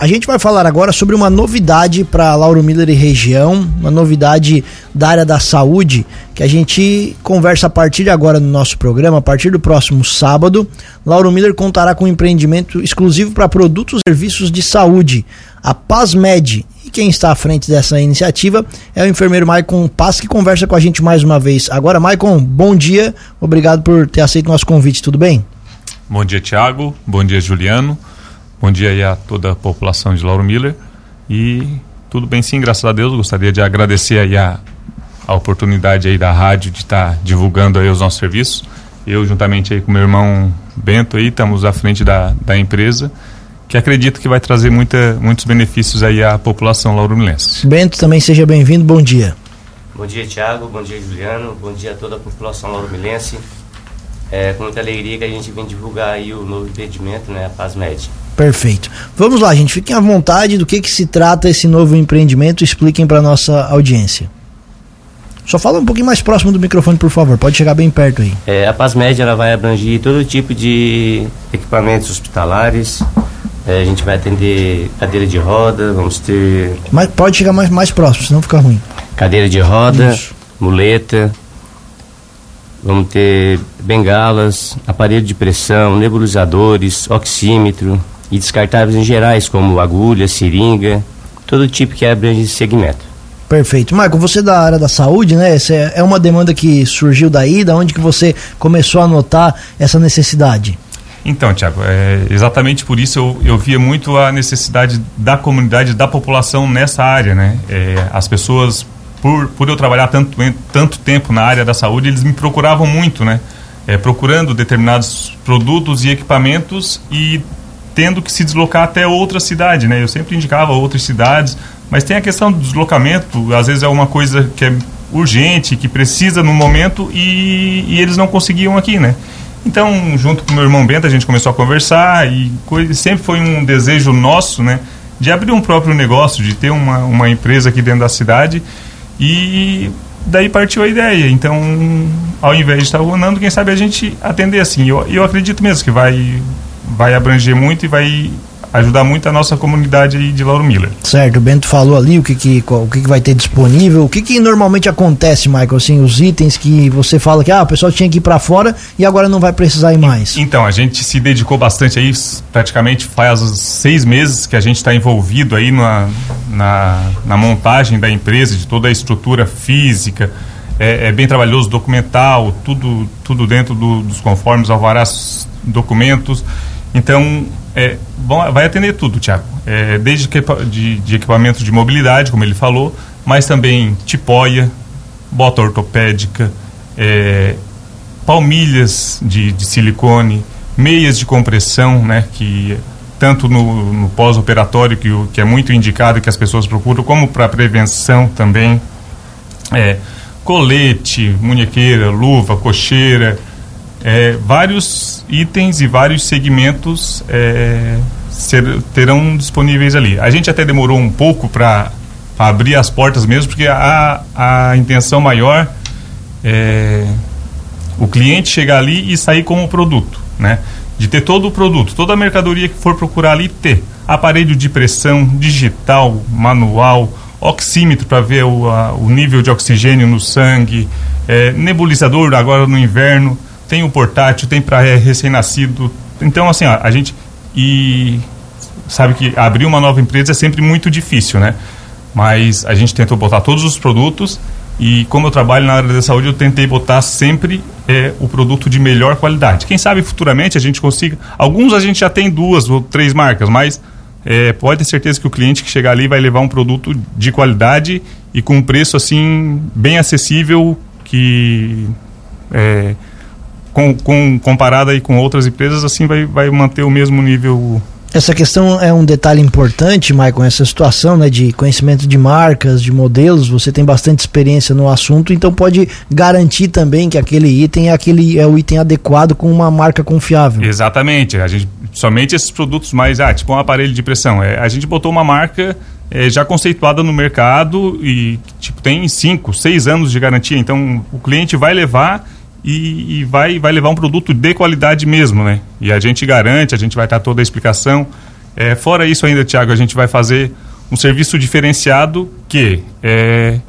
A gente vai falar agora sobre uma novidade para Lauro Miller e região, uma novidade da área da saúde, que a gente conversa a partir de agora no nosso programa, a partir do próximo sábado. Lauro Miller contará com um empreendimento exclusivo para produtos e serviços de saúde, a PazMed. E quem está à frente dessa iniciativa é o enfermeiro Maicon Paz, que conversa com a gente mais uma vez. Agora, Maicon, bom dia, obrigado por ter aceito o nosso convite, tudo bem? Bom dia, Tiago. Bom dia, Juliano. Bom dia aí a toda a população de Lauro Miller. E tudo bem sim, graças a Deus. Gostaria de agradecer aí a, a oportunidade aí da rádio de estar tá divulgando aí os nossos serviços. Eu, juntamente aí com meu irmão Bento aí, estamos à frente da, da empresa, que acredito que vai trazer muita, muitos benefícios aí à população lauromilense. Bento, também seja bem-vindo, bom dia. Bom dia, Tiago, bom dia, Juliano, bom dia a toda a população lauromilense. É com muita alegria que a gente vem divulgar aí o novo empreendimento, né, a Paz Média. Perfeito. Vamos lá, gente. Fiquem à vontade do que, que se trata esse novo empreendimento. Expliquem para nossa audiência. Só fala um pouquinho mais próximo do microfone, por favor. Pode chegar bem perto aí. É, a Paz Média ela vai abranger todo tipo de equipamentos hospitalares. É, a gente vai atender cadeira de roda, vamos ter. Mas pode chegar mais, mais próximo, senão fica ruim. Cadeira de roda, Isso. muleta. Vamos ter bengalas, aparelho de pressão, nebulizadores, oxímetro, e descartáveis em gerais, como agulha, seringa, todo tipo que abrange esse segmento. Perfeito. Marco, você é da área da saúde, né? Essa é, é uma demanda que surgiu daí, da onde que você começou a notar essa necessidade? Então, Tiago, é, exatamente por isso eu, eu via muito a necessidade da comunidade, da população nessa área, né? É, as pessoas, por, por eu trabalhar tanto, tanto tempo na área da saúde, eles me procuravam muito, né? É, procurando determinados produtos e equipamentos e tendo que se deslocar até outra cidade, né? Eu sempre indicava outras cidades, mas tem a questão do deslocamento, às vezes é uma coisa que é urgente, que precisa no momento e, e eles não conseguiam aqui, né? Então, junto com meu irmão Bento, a gente começou a conversar e coisa, sempre foi um desejo nosso, né? De abrir um próprio negócio, de ter uma, uma empresa aqui dentro da cidade e daí partiu a ideia. Então, ao invés de estar rolando, quem sabe a gente atender assim. Eu, eu acredito mesmo que vai vai abranger muito e vai ajudar muito a nossa comunidade de Lauro Miller. Certo, o Bento falou ali o que, que, o que, que vai ter disponível, o que, que normalmente acontece, Michael, assim, os itens que você fala que ah, o pessoal tinha que ir para fora e agora não vai precisar ir mais. Então, a gente se dedicou bastante aí, praticamente faz seis meses que a gente está envolvido aí na, na, na, montagem da empresa, de toda a estrutura física, é, é bem trabalhoso, documental, tudo, tudo dentro do, dos conformes, alvarás, documentos, então, é, bom, vai atender tudo, Tiago. É, desde de, de equipamentos de mobilidade, como ele falou, mas também tipóia, bota ortopédica, é, palmilhas de, de, silicone, meias de compressão, né, que tanto no, no pós-operatório, que, que é muito indicado que as pessoas procuram, como para prevenção também. É, colete, munhequeira, luva, cocheira, é, vários itens e vários segmentos é, ser, terão disponíveis ali. A gente até demorou um pouco para abrir as portas mesmo, porque a, a intenção maior é o cliente chegar ali e sair com o produto, né? De ter todo o produto, toda a mercadoria que for procurar ali ter. Aparelho de pressão digital, manual, oxímetro para ver o, a, o nível de oxigênio no sangue, é, nebulizador agora no inverno, tem o portátil, tem para recém-nascido. Então, assim, ó, a gente. E sabe que abrir uma nova empresa é sempre muito difícil, né? Mas a gente tentou botar todos os produtos e como eu trabalho na área da saúde, eu tentei botar sempre é, o produto de melhor qualidade. Quem sabe futuramente a gente consiga. Alguns a gente já tem duas ou três marcas, mas é, pode ter certeza que o cliente que chegar ali vai levar um produto de qualidade e com um preço assim bem acessível que é, com, com, comparada aí com outras empresas, assim vai, vai manter o mesmo nível. Essa questão é um detalhe importante, Maicon, essa situação né, de conhecimento de marcas, de modelos, você tem bastante experiência no assunto, então pode garantir também que aquele item é, aquele, é o item adequado com uma marca confiável. Exatamente, a gente, somente esses produtos mais, ah, tipo um aparelho de pressão, é, a gente botou uma marca é, já conceituada no mercado e tipo, tem 5, 6 anos de garantia, então o cliente vai levar e, e, vai, vai levar um produto de qualidade mesmo, né? E a gente garante, a gente vai estar toda a explicação. É, fora isso ainda, Tiago, a gente vai fazer um serviço diferenciado que é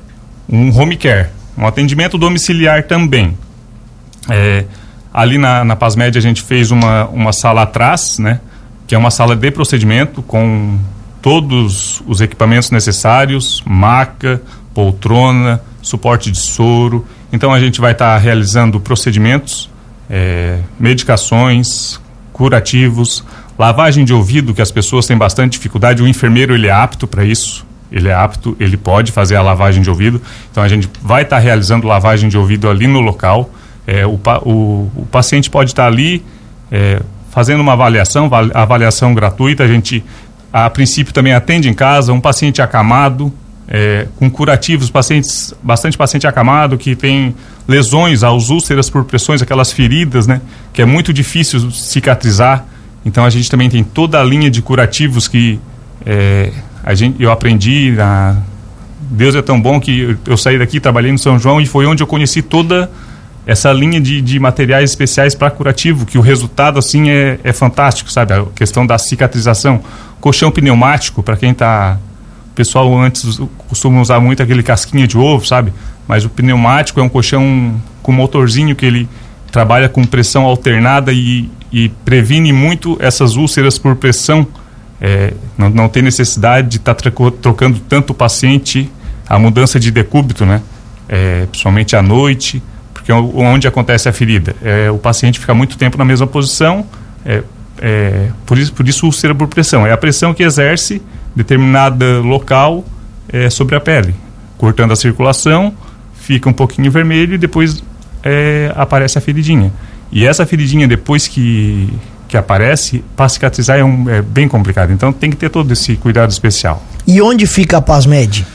um home care, um atendimento domiciliar também. É, ali na, na PASMED a gente fez uma, uma sala atrás, né? Que é uma sala de procedimento com todos os equipamentos necessários, maca, poltrona, suporte de soro. Então a gente vai estar tá realizando procedimentos, é, medicações, curativos, lavagem de ouvido, que as pessoas têm bastante dificuldade. O enfermeiro ele é apto para isso. Ele é apto, ele pode fazer a lavagem de ouvido. Então a gente vai estar tá realizando lavagem de ouvido ali no local. É, o, o, o, paciente pode estar tá ali é, fazendo uma avaliação, avaliação gratuita. A gente, a princípio, também atende em casa. Um paciente acamado, é, com curativos, pacientes, bastante paciente acamado que tem lesões aos úlceras por pressões, aquelas feridas, né? Que é muito difícil cicatrizar. Então a gente também tem toda a linha de curativos que é, a gente, eu aprendi. Na, Deus é tão bom que eu, saí daqui, trabalhei no São João e foi onde eu conheci toda essa linha de, de materiais especiais para curativo, que o resultado assim é, é fantástico, sabe? A questão da cicatrização. Colchão pneumático, para quem está pessoal antes costuma usar muito aquele casquinha de ovo, sabe? Mas o pneumático é um colchão com motorzinho que ele trabalha com pressão alternada e, e previne muito essas úlceras por pressão. É, não, não tem necessidade de estar tá trocando tanto o paciente a mudança de decúbito, né? É, principalmente à noite, porque onde acontece a ferida. É, o paciente fica muito tempo na mesma posição, é, é, por, isso, por isso úlcera por pressão. É a pressão que exerce determinada local é, sobre a pele, cortando a circulação, fica um pouquinho vermelho e depois é, aparece a feridinha. E essa feridinha, depois que, que aparece, para cicatrizar é, um, é bem complicado. Então tem que ter todo esse cuidado especial. E onde fica a Pasmed?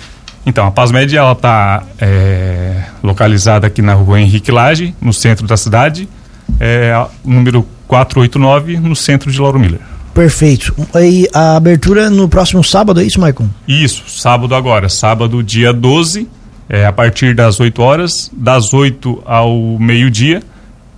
Então, a Pasmed está é, localizada aqui na rua Henrique Lage, no centro da cidade, é, número 489, no centro de Lauro Miller. Perfeito. E a abertura no próximo sábado, é isso, Maicon? Isso, sábado agora. Sábado, dia 12, é, a partir das 8 horas, das 8 ao meio-dia.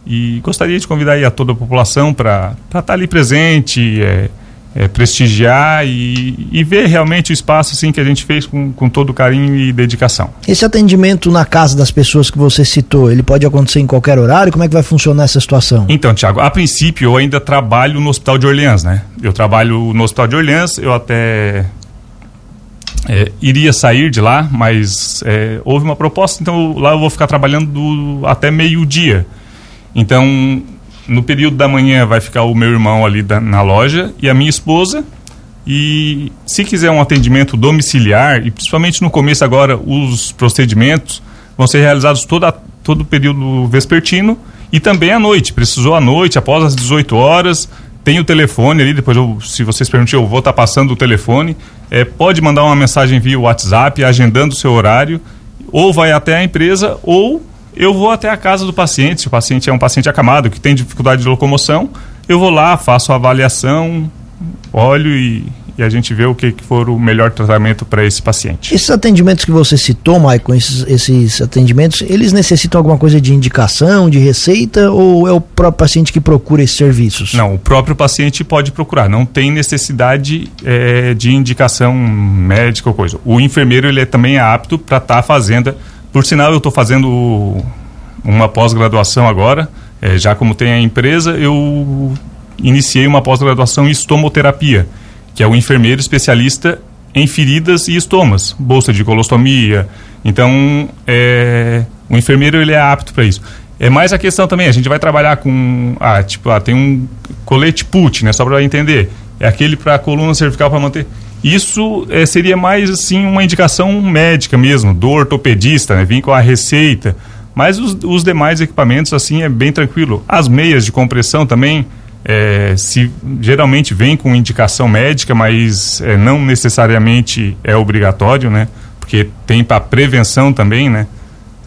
E gostaria de convidar a toda a população para estar tá ali presente, é, é, prestigiar e, e, ver realmente o espaço assim que a gente fez com, com todo carinho e dedicação. Esse atendimento na casa das pessoas que você citou, ele pode acontecer em qualquer horário? Como é que vai funcionar essa situação? Então, Tiago, a princípio eu ainda trabalho no Hospital de Orleans, né? Eu trabalho no Hospital de Orleans, eu até é, iria sair de lá, mas é, houve uma proposta, então lá eu vou ficar trabalhando do, até meio-dia. Então, no período da manhã vai ficar o meu irmão ali da, na loja e a minha esposa. E se quiser um atendimento domiciliar, e principalmente no começo agora, os procedimentos vão ser realizados toda, todo o período vespertino e também à noite. Precisou à noite, após as 18 horas. Tem o telefone ali, depois eu, se vocês permitirem, eu vou estar tá passando o telefone. É, pode mandar uma mensagem via WhatsApp, agendando o seu horário, ou vai até a empresa, ou eu vou até a casa do paciente, se o paciente é um paciente acamado, que tem dificuldade de locomoção, eu vou lá, faço a avaliação, olho e, e a gente vê o que, que for o melhor tratamento para esse paciente. Esses atendimentos que você citou, Maicon, esses, esses atendimentos, eles necessitam alguma coisa de indicação, de receita, ou é o próprio paciente que procura esses serviços? Não, o próprio paciente pode procurar, não tem necessidade é, de indicação médica ou coisa. O enfermeiro ele é também apto para estar tá fazendo por sinal, eu estou fazendo uma pós-graduação agora, é, já como tem a empresa, eu iniciei uma pós-graduação em estomoterapia, que é o enfermeiro especialista em feridas e estomas, bolsa de colostomia. Então, é, o enfermeiro ele é apto para isso. É mais a questão também, a gente vai trabalhar com, ah, tipo, ah, tem um colete put, né, só para entender. É aquele para coluna cervical para manter isso é, seria mais assim uma indicação médica mesmo, do ortopedista, né? Vir com a receita. Mas os, os demais equipamentos assim é bem tranquilo. As meias de compressão também é, se geralmente vem com indicação médica, mas é, não necessariamente é obrigatório, né? Porque tem para prevenção também, né?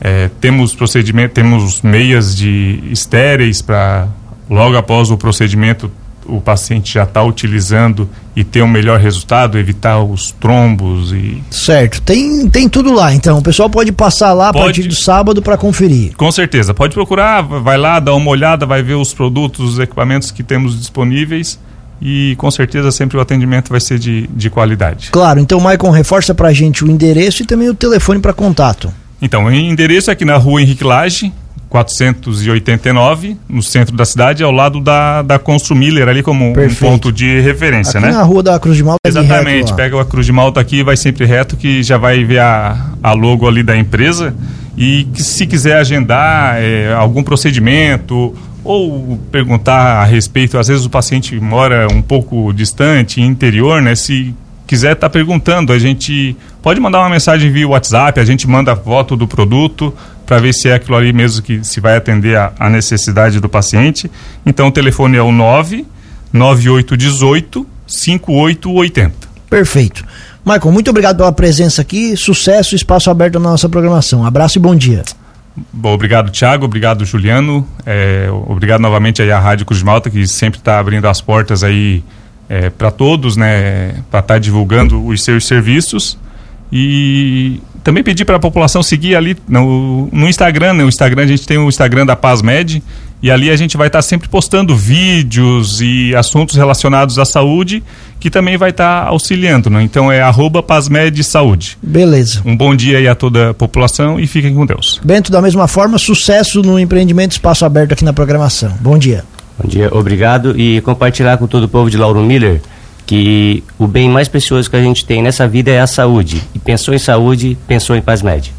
É, temos procedimento, temos meias de estéreis para logo após o procedimento o paciente já está utilizando e ter um melhor resultado, evitar os trombos e. Certo, tem, tem tudo lá, então. O pessoal pode passar lá pode, a partir do sábado para conferir. Com certeza, pode procurar, vai lá, dá uma olhada, vai ver os produtos, os equipamentos que temos disponíveis e com certeza sempre o atendimento vai ser de, de qualidade. Claro, então Maicon reforça pra gente o endereço e também o telefone para contato. Então, o endereço é aqui na rua Henrique Lage, 489, no centro da cidade, ao lado da, da Constru Miller, ali como Perfeito. um ponto de referência, Aqui né? na rua da Cruz de Malta. é reto Exatamente, lá. pega a Cruz de Malta aqui e vai sempre reto, que já vai ver a, a logo ali da empresa. E que se quiser agendar é, algum procedimento ou perguntar a respeito, às vezes o paciente mora um pouco distante, interior, né? Se quiser estar perguntando, a gente pode mandar uma mensagem via WhatsApp, a gente manda a foto do produto para ver se é aquilo ali mesmo que se vai atender a, a necessidade do paciente. Então o telefone é o 9 9818 5880. Perfeito. Maicon, muito obrigado pela presença aqui. Sucesso, espaço aberto na nossa programação. Abraço e bom dia. Bom, obrigado, Thiago. Obrigado, Juliano. É, obrigado novamente aí à Rádio Cruz de Malta, que sempre está abrindo as portas aí é, para todos, né? Para estar divulgando os seus serviços. E também pedir para a população seguir ali no, no Instagram. né? No Instagram a gente tem o Instagram da PazMed. E ali a gente vai estar sempre postando vídeos e assuntos relacionados à saúde, que também vai estar auxiliando. Né? Então é arroba PazMed Saúde. Beleza. Um bom dia aí a toda a população e fiquem com Deus. Bento, da mesma forma, sucesso no empreendimento Espaço Aberto aqui na programação. Bom dia. Bom dia, obrigado. E compartilhar com todo o povo de Lauro Miller que o bem mais precioso que a gente tem nessa vida é a saúde. E pensou em saúde, pensou em PazMed.